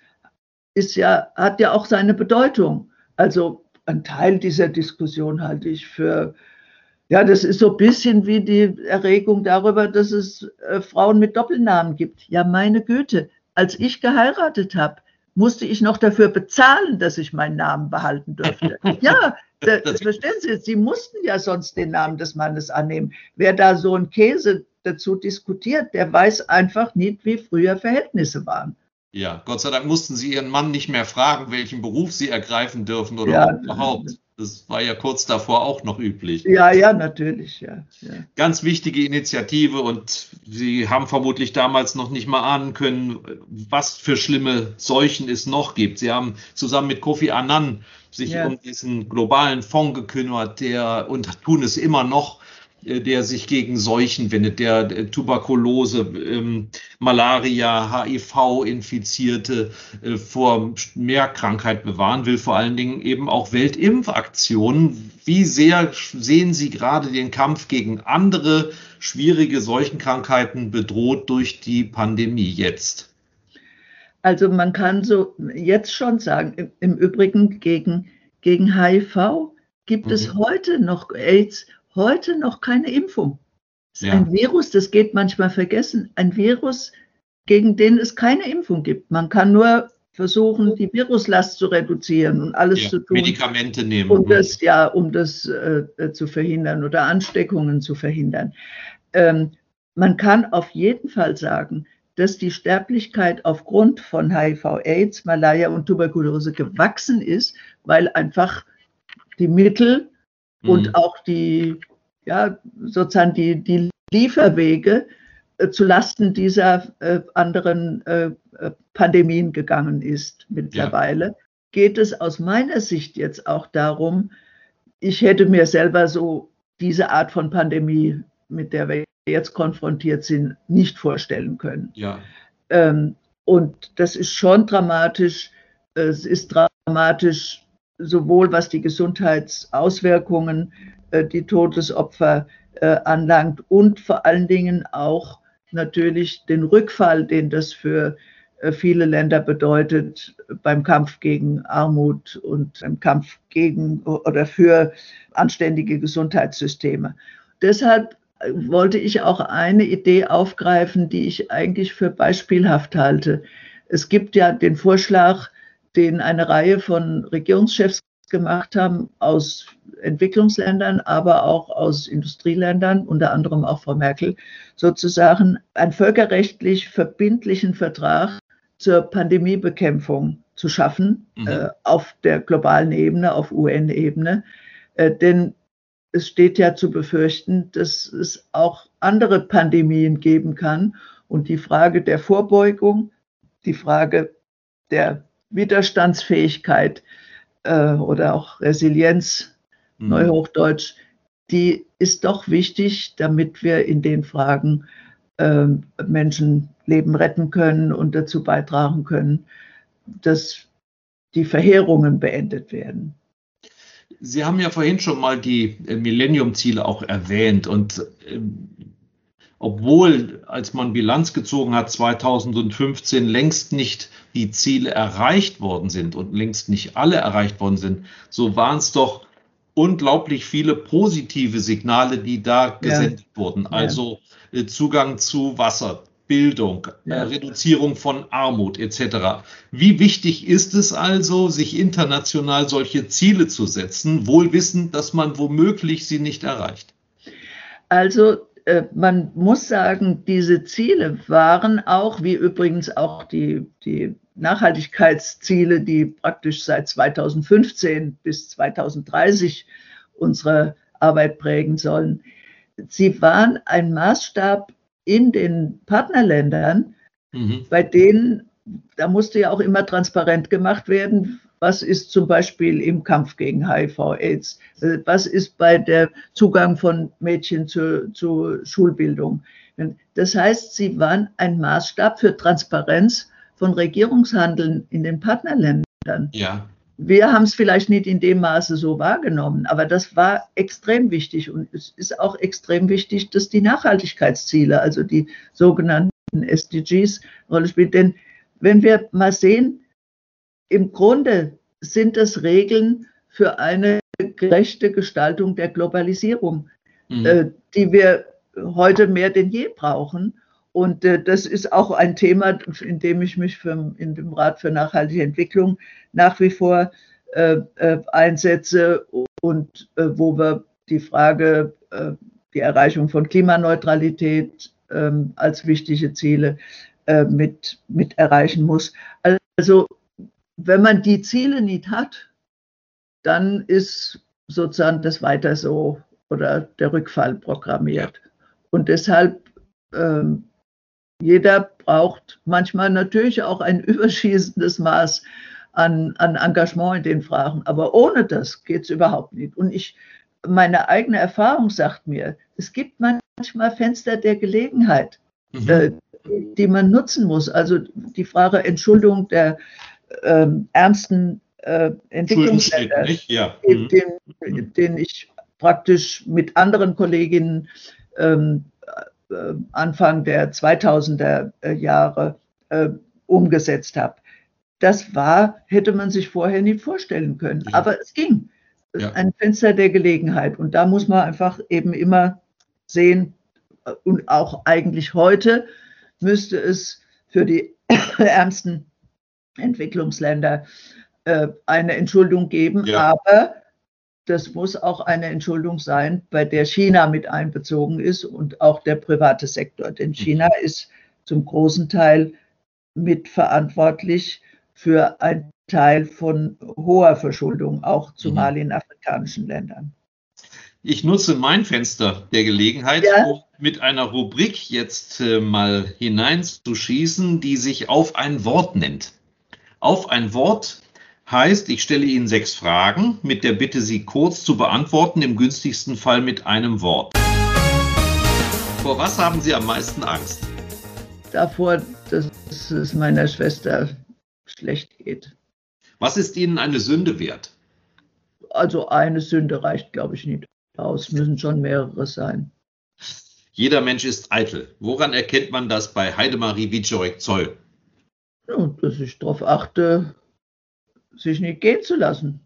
ist ja, hat ja auch seine Bedeutung. Also ein Teil dieser Diskussion halte ich für ja, das ist so ein bisschen wie die Erregung darüber, dass es äh, Frauen mit Doppelnamen gibt. Ja, meine Güte, als ich geheiratet habe, musste ich noch dafür bezahlen, dass ich meinen Namen behalten dürfte. [laughs] Ja, das, das verstehen Sie, Sie mussten ja sonst den Namen des Mannes annehmen. Wer da so ein Käse dazu diskutiert, der weiß einfach nicht, wie früher Verhältnisse waren. Ja, Gott sei Dank mussten Sie Ihren Mann nicht mehr fragen, welchen Beruf Sie ergreifen dürfen oder ja, überhaupt. Das war ja kurz davor auch noch üblich. Ja, ja, natürlich, ja, ja. Ganz wichtige Initiative und Sie haben vermutlich damals noch nicht mal ahnen können, was für schlimme Seuchen es noch gibt. Sie haben zusammen mit Kofi Annan sich ja. um diesen globalen Fonds gekümmert, der und tun es immer noch der sich gegen Seuchen wendet, der äh, Tuberkulose, ähm, Malaria, HIV-Infizierte äh, vor mehr Krankheit bewahren will, vor allen Dingen eben auch Weltimpfaktionen. Wie sehr sehen Sie gerade den Kampf gegen andere schwierige Seuchenkrankheiten bedroht durch die Pandemie jetzt? Also man kann so jetzt schon sagen, im Übrigen gegen, gegen HIV gibt mhm. es heute noch AIDS heute noch keine Impfung. Das ist ja. ein Virus, das geht manchmal vergessen, ein Virus, gegen den es keine Impfung gibt. Man kann nur versuchen, die Viruslast zu reduzieren und alles ja, zu tun. Medikamente nehmen. Um das, ja, um das äh, zu verhindern oder Ansteckungen zu verhindern. Ähm, man kann auf jeden Fall sagen, dass die Sterblichkeit aufgrund von HIV, AIDS, Malaria und Tuberkulose gewachsen ist, weil einfach die Mittel und mhm. auch die, ja, sozusagen die, die Lieferwege äh, zu Lasten dieser äh, anderen äh, äh, Pandemien gegangen ist mittlerweile, ja. geht es aus meiner Sicht jetzt auch darum, ich hätte mir selber so diese Art von Pandemie, mit der wir jetzt konfrontiert sind, nicht vorstellen können. Ja. Ähm, und das ist schon dramatisch. Es ist dramatisch sowohl was die Gesundheitsauswirkungen, äh, die Todesopfer äh, anlangt und vor allen Dingen auch natürlich den Rückfall, den das für äh, viele Länder bedeutet beim Kampf gegen Armut und im Kampf gegen oder für anständige Gesundheitssysteme. Deshalb wollte ich auch eine Idee aufgreifen, die ich eigentlich für beispielhaft halte. Es gibt ja den Vorschlag, den eine Reihe von Regierungschefs gemacht haben aus Entwicklungsländern, aber auch aus Industrieländern, unter anderem auch Frau Merkel, sozusagen einen völkerrechtlich verbindlichen Vertrag zur Pandemiebekämpfung zu schaffen mhm. äh, auf der globalen Ebene, auf UN-Ebene. Äh, denn es steht ja zu befürchten, dass es auch andere Pandemien geben kann. Und die Frage der Vorbeugung, die Frage der Widerstandsfähigkeit äh, oder auch Resilienz, mhm. Neuhochdeutsch, die ist doch wichtig, damit wir in den Fragen äh, Menschenleben retten können und dazu beitragen können, dass die Verheerungen beendet werden. Sie haben ja vorhin schon mal die äh, Millennium-Ziele auch erwähnt und äh, obwohl, als man Bilanz gezogen hat, 2015 längst nicht die Ziele erreicht worden sind und längst nicht alle erreicht worden sind, so waren es doch unglaublich viele positive Signale, die da gesendet ja. wurden. Also ja. Zugang zu Wasser, Bildung, äh, ja. äh, Reduzierung von Armut etc. Wie wichtig ist es also, sich international solche Ziele zu setzen, wohl wissend, dass man womöglich sie nicht erreicht? Also äh, man muss sagen, diese Ziele waren auch, wie übrigens auch die, die Nachhaltigkeitsziele, die praktisch seit 2015 bis 2030 unsere Arbeit prägen sollen. Sie waren ein Maßstab in den Partnerländern, mhm. bei denen, da musste ja auch immer transparent gemacht werden, was ist zum Beispiel im Kampf gegen HIV-Aids, was ist bei der Zugang von Mädchen zur zu Schulbildung. Das heißt, sie waren ein Maßstab für Transparenz von Regierungshandeln in den Partnerländern. Ja. Wir haben es vielleicht nicht in dem Maße so wahrgenommen, aber das war extrem wichtig. Und es ist auch extrem wichtig, dass die Nachhaltigkeitsziele, also die sogenannten SDGs, Rolle spielen. Denn wenn wir mal sehen, im Grunde sind es Regeln für eine gerechte Gestaltung der Globalisierung, mhm. äh, die wir heute mehr denn je brauchen. Und äh, das ist auch ein Thema, in dem ich mich für, in dem Rat für nachhaltige Entwicklung nach wie vor äh, äh einsetze und äh, wo wir die Frage, äh, die Erreichung von Klimaneutralität ähm, als wichtige Ziele mit, mit erreichen muss. Also wenn man die Ziele nicht hat, dann ist sozusagen das weiter so oder der Rückfall programmiert. Und deshalb ähm, jeder braucht manchmal natürlich auch ein [laughs] überschießendes Maß an, an Engagement in den Fragen. Aber ohne das geht es überhaupt nicht. Und ich, meine eigene Erfahrung sagt mir, es gibt manchmal Fenster der Gelegenheit, mhm. äh, die man nutzen muss. Also die Frage Entschuldung der ähm, ärmsten äh, Entwicklungsländer, ja. mhm. den, den, ich praktisch mit anderen Kolleginnen ähm, äh, Anfang der 2000er äh, Jahre äh, umgesetzt habe. Das war, hätte man sich vorher nicht vorstellen können. Ja. Aber es ging. Ja. Ein Fenster der Gelegenheit. Und da muss man einfach eben immer sehen, und auch eigentlich heute müsste es für die [coughs] ärmsten Entwicklungsländer eine Entschuldung geben. Ja. Aber das muss auch eine Entschuldung sein, bei der China mit einbezogen ist und auch der private Sektor. Denn mhm. China ist zum großen Teil mitverantwortlich für einen Teil von hoher Verschuldung, auch zumal mhm. in afrikanischen Ländern. Ich nutze mein Fenster der Gelegenheit, ja. um mit einer Rubrik jetzt äh, mal hineinzuschießen, die sich auf ein Wort nennt. Auf ein Wort Heißt, ich stelle Ihnen sechs Fragen mit der Bitte, sie kurz zu beantworten, im günstigsten Fall mit einem Wort. Vor was haben Sie am meisten Angst? Davor, dass es meiner Schwester schlecht geht. Was ist Ihnen eine Sünde wert? Also eine Sünde reicht, glaube ich, nicht aus. Müssen schon mehrere sein. Jeder Mensch ist eitel. Woran erkennt man das bei Heidemarie Wiczorek-Zoll? Ja, dass ich darauf achte, sich nicht gehen zu lassen.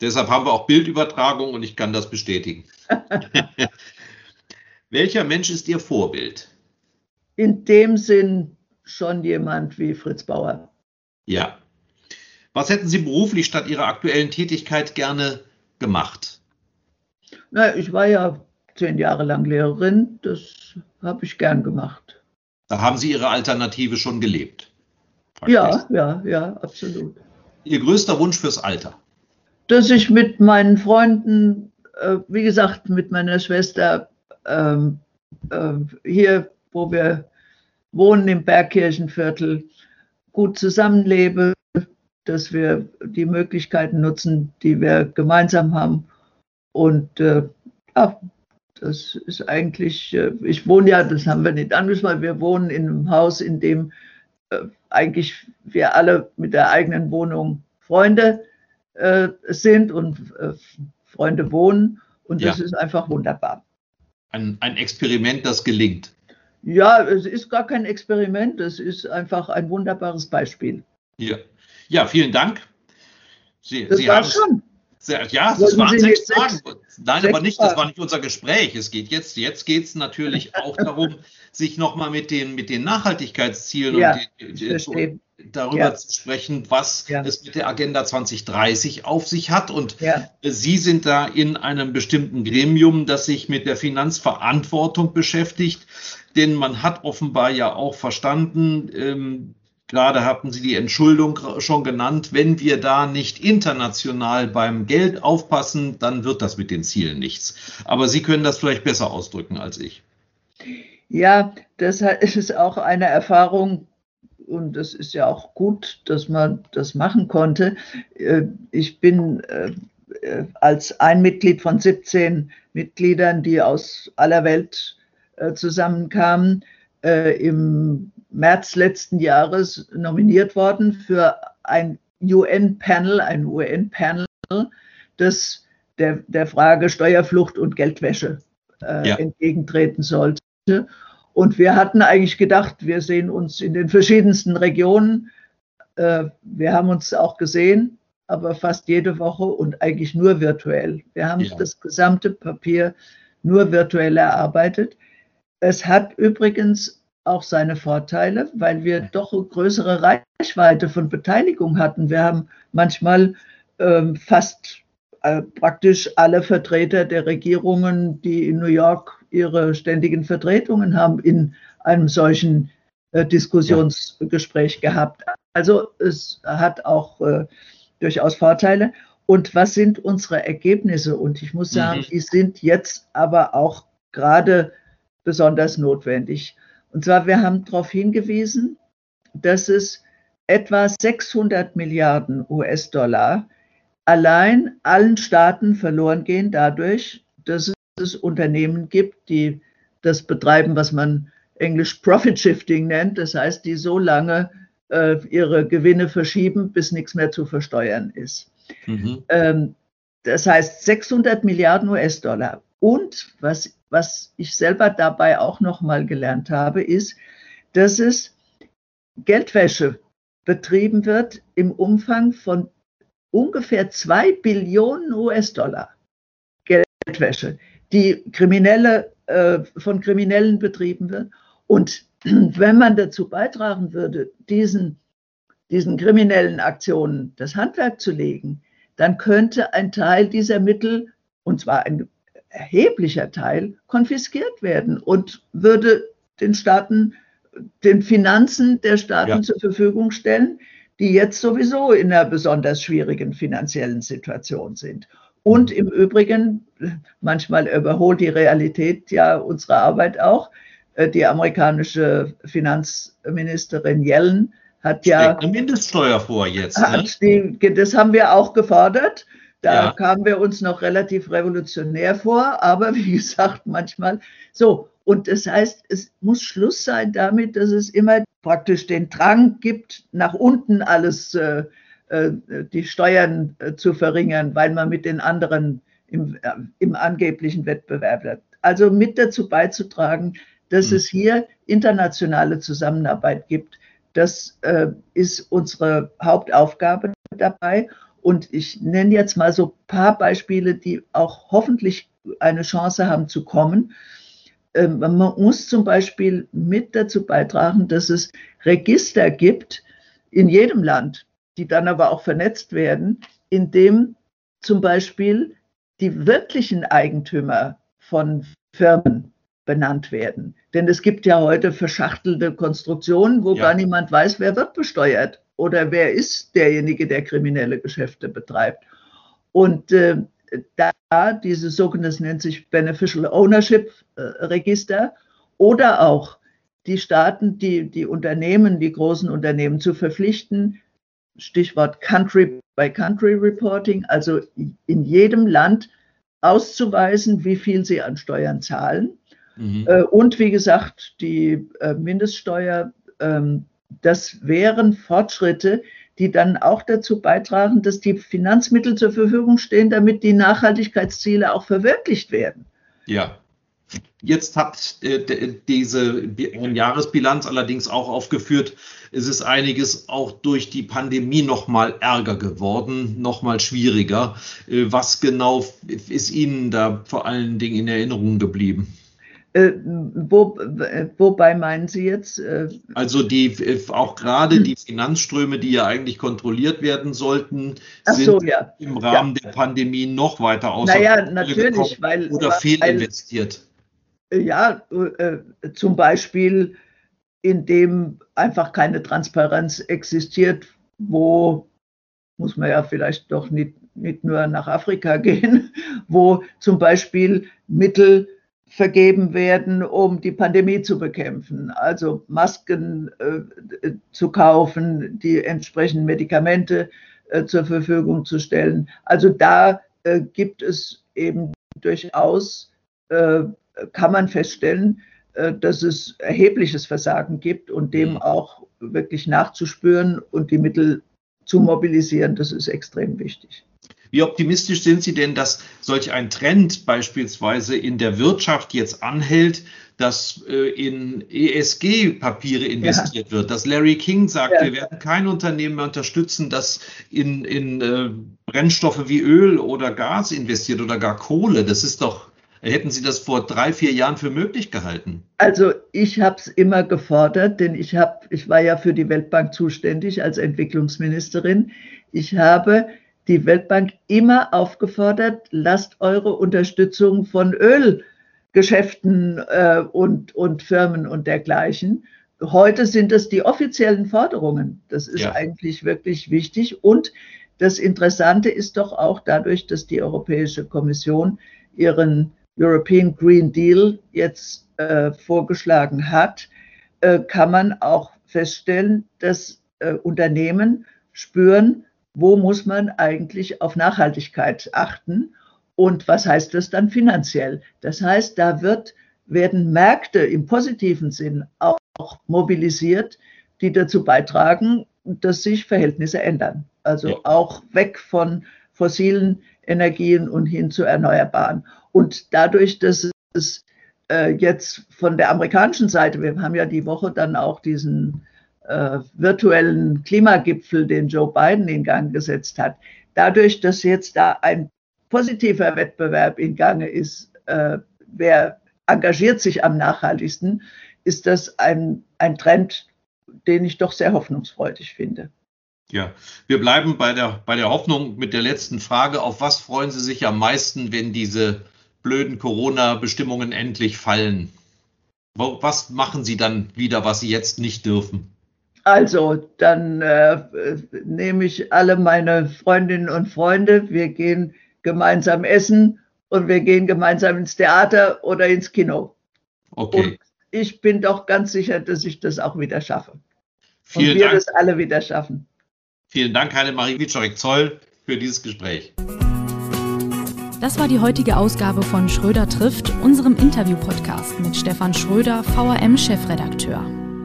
Deshalb haben wir auch Bildübertragung und ich kann das bestätigen. [laughs] [laughs] Welcher Mensch ist Ihr Vorbild? In dem Sinn schon jemand wie Fritz Bauer. Ja. Was hätten Sie beruflich statt Ihrer aktuellen Tätigkeit gerne gemacht? Na, ich war ja zehn Jahre lang Lehrerin. Das habe ich gern gemacht. Da haben Sie Ihre Alternative schon gelebt. Ja, ja, ja, absolut. Ihr größter Wunsch fürs Alter? Dass ich mit meinen Freunden, äh, wie gesagt, mit meiner Schwester ähm, äh, hier, wo wir wohnen im Bergkirchenviertel, gut zusammenlebe, dass wir die Möglichkeiten nutzen, die wir gemeinsam haben und äh, ja, Das ist eigentlich, äh, ich wohne ja, das haben wir nicht angesprochen, wir wohnen in einem Haus, in dem äh, eigentlich wir alle mit der eigenen Wohnung Freunde äh, sind und äh, Freunde wohnen. Und das ja. ist einfach wunderbar. Ein, ein Experiment, das gelingt. Ja, es ist gar kein Experiment, es ist einfach ein wunderbares Beispiel. Ja, ja vielen Dank. Sie, das Sie war schon. Ja, das waren sechs Fragen. Nein, sechs aber nicht, das war nicht unser Gespräch. Es geht jetzt, jetzt geht es natürlich auch darum, [laughs] sich nochmal mit den, mit den Nachhaltigkeitszielen ja, und die, darüber ja. zu sprechen, was ja. es mit der Agenda 2030 auf sich hat. Und Sie sind da in einem bestimmten Gremium, das sich mit der Finanzverantwortung beschäftigt. Denn man hat offenbar ja auch verstanden, ähm, Gerade hatten Sie die Entschuldung schon genannt. Wenn wir da nicht international beim Geld aufpassen, dann wird das mit den Zielen nichts. Aber Sie können das vielleicht besser ausdrücken als ich. Ja, das ist auch eine Erfahrung und das ist ja auch gut, dass man das machen konnte. Äh, ich bin äh, als ein Mitglied von 17 Mitgliedern, die aus aller Welt äh, im März letzten Jahres nominiert worden für ein UN-Panel, ein UN-Panel, das der, der Frage Steuerflucht und Geldwäsche äh, ja. entgegentreten sollte. Und wir hatten eigentlich gedacht, wir sehen uns in den verschiedensten Regionen. Äh, wir haben uns auch gesehen, aber fast jede Woche und eigentlich nur virtuell. Wir haben ja. das gesamte Papier nur virtuell erarbeitet. Es hat übrigens auch seine Vorteile, weil wir doch eine größere Reichweite von Beteiligung hatten. Wir haben manchmal ähm, fast äh, praktisch alle Vertreter der Regierungen, die in New York ihre ständigen Vertretungen haben, in einem solchen äh, Diskussionsgespräch gehabt. Also es hat auch äh, durchaus Vorteile. Und was sind unsere Ergebnisse? Und ich muss sagen, mhm. die sind jetzt aber auch gerade besonders notwendig. Und zwar, wir haben darauf hingewiesen, dass es etwa 600 Milliarden US-Dollar allein allen Staaten verloren gehen dadurch, dass es Unternehmen gibt, die das betreiben, was man englisch Profit Shifting nennt. Das heißt, die so lange äh, ihre Gewinne verschieben, bis nichts mehr zu versteuern ist. Mhm. Ähm, das heißt 600 Milliarden US-Dollar. Und was was ich selber dabei auch nochmal gelernt habe, ist, dass es Geldwäsche betrieben wird im Umfang von ungefähr zwei Billionen US-Dollar. Geldwäsche, die Kriminelle, äh, von Kriminellen betrieben wird. Und [clears throat] wenn man dazu beitragen würde, diesen, diesen kriminellen Aktionen das Handwerk zu legen, dann könnte ein Teil dieser Mittel, und zwar ein erheblicher Teil konfiskiert werden und würde den Staaten, den Finanzen der Staaten ja. zur Verfügung stellen, die jetzt sowieso in einer besonders schwierigen finanziellen Situation sind. Und im Übrigen, manchmal überholt die Realität ja unsere Arbeit auch. Äh, die amerikanische Finanzministerin Yellen hat ja. Eine Mindeststeuer vor jetzt. Ne? Die, das haben wir auch gefordert. Da ja. kamen wir uns noch relativ revolutionär vor, aber [laughs] wie gesagt, manchmal so. Und das heißt, es muss Schluss sein damit, dass es immer praktisch den Drang gibt, nach unten alles, äh, äh, die Steuern äh, zu verringern, weil man mit den anderen im, äh, im angeblichen Wettbewerb wird. Also mit dazu beizutragen, dass mhm. es hier internationale Zusammenarbeit gibt. Das äh, ist unsere Hauptaufgabe dabei. Und ich nenne jetzt mal so ein paar Beispiele, die auch hoffentlich eine Chance haben zu kommen. Ähm, man muss zum Beispiel mit dazu beitragen, dass es Register gibt in jedem Land, die dann aber auch vernetzt werden, in dem zum Beispiel die wirklichen Eigentümer von Firmen benannt werden. Denn es gibt ja heute verschachtelte Konstruktionen, wo ja. gar niemand weiß, wer wird besteuert oder wer ist derjenige, der kriminelle Geschäfte betreibt. Und äh, da dieses sogenannte nennt sich Beneficial Ownership äh, Register oder auch die Staaten, die, die Unternehmen, die großen Unternehmen zu verpflichten, Stichwort Country by Country Reporting, also in jedem Land auszuweisen, wie viel sie an Steuern zahlen. Mhm. Äh, und wie gesagt, die äh, Mindeststeuer, ähm, das wären Fortschritte, die dann auch dazu beitragen, dass die Finanzmittel zur Verfügung stehen, damit die Nachhaltigkeitsziele auch verwirklicht werden. Ja. Jetzt hat äh, diese Jahresbilanz allerdings auch aufgeführt, es ist einiges auch durch die Pandemie noch mal ärger geworden, noch mal schwieriger. Was genau ist Ihnen da vor allen Dingen in Erinnerung geblieben? Äh, wo, wobei meinen Sie jetzt? Äh, also die auch gerade die Finanzströme, die ja eigentlich kontrolliert werden sollten, sind so, ja. im Rahmen ja. der Pandemie noch weiter außer naja, natürlich, weil, oder fehlinvestiert. Ja, äh, zum Beispiel, indem einfach keine Transparenz existiert, wo muss man ja vielleicht doch nicht, nicht nur nach Afrika [laughs] gehen, wo zum Beispiel Mittel vergeben werden, um die Pandemie zu bekämpfen. Also Masken äh, zu kaufen, die entsprechenden Medikamente äh, zur Verfügung zu stellen. Also da äh, gibt es eben durchaus, äh, kann man feststellen, äh, dass es erhebliches Versagen gibt und dem mhm. auch wirklich nachzuspüren und die Mittel zu mobilisieren, das ist extrem wichtig. Wie optimistisch sind Sie denn, dass solch ein Trend beispielsweise in der Wirtschaft jetzt anhält, dass äh, in ESG-Papiere investiert ja. wird, dass Larry King sagt, ja. wir werden kein Unternehmen mehr unterstützen, das in, in äh, Brennstoffe wie Öl oder Gas investiert oder gar Kohle. Das ist doch, hätten Sie das vor drei, vier Jahren für möglich gehalten? Also ich habe es immer gefordert, denn ich, hab, ich war ja für die Weltbank zuständig als Entwicklungsministerin. Ich habe die Weltbank immer aufgefordert, lasst eure Unterstützung von Ölgeschäften äh, und, und Firmen und dergleichen. Heute sind es die offiziellen Forderungen. Das ist ja. eigentlich wirklich wichtig. Und das Interessante ist doch auch dadurch, dass die Europäische Kommission ihren European Green Deal jetzt äh, vorgeschlagen hat, äh, kann man auch feststellen, dass äh, Unternehmen spüren, wo muss man eigentlich auf Nachhaltigkeit achten und was heißt das dann finanziell? Das heißt, da wird, werden Märkte im positiven Sinn auch mobilisiert, die dazu beitragen, dass sich Verhältnisse ändern. Also ja. auch weg von fossilen Energien und hin zu erneuerbaren. Und dadurch, dass es äh, jetzt von der amerikanischen Seite, wir haben ja die Woche dann auch diesen äh, virtuellen Klimagipfel, den Joe Biden in Gang gesetzt hat, dadurch, dass jetzt da ein positiver Wettbewerb in Gange ist, äh, wer engagiert sich am nachhaltigsten, ist das ein, ein Trend, den ich doch sehr hoffnungsfreudig finde. Ja, wir bleiben bei der, bei der Hoffnung mit der letzten Frage. Auf was freuen Sie sich am meisten, wenn diese blöden Corona-Bestimmungen endlich fallen? Was machen Sie dann wieder, was Sie jetzt nicht dürfen? Also, dann äh, nehme ich alle meine Freundinnen und Freunde, wir gehen gemeinsam essen und wir gehen gemeinsam ins Theater oder ins Kino. Okay. Und ich bin doch ganz sicher, dass ich das auch wieder schaffe. Vielen und wir Dank. das alle wieder schaffen. Vielen Dank, Heidemarie Wiczorek-Zoll, für dieses Gespräch. Das war die heutige Ausgabe von Schröder trifft, unserem Interview-Podcast mit Stefan Schröder, VRM-Chefredakteur.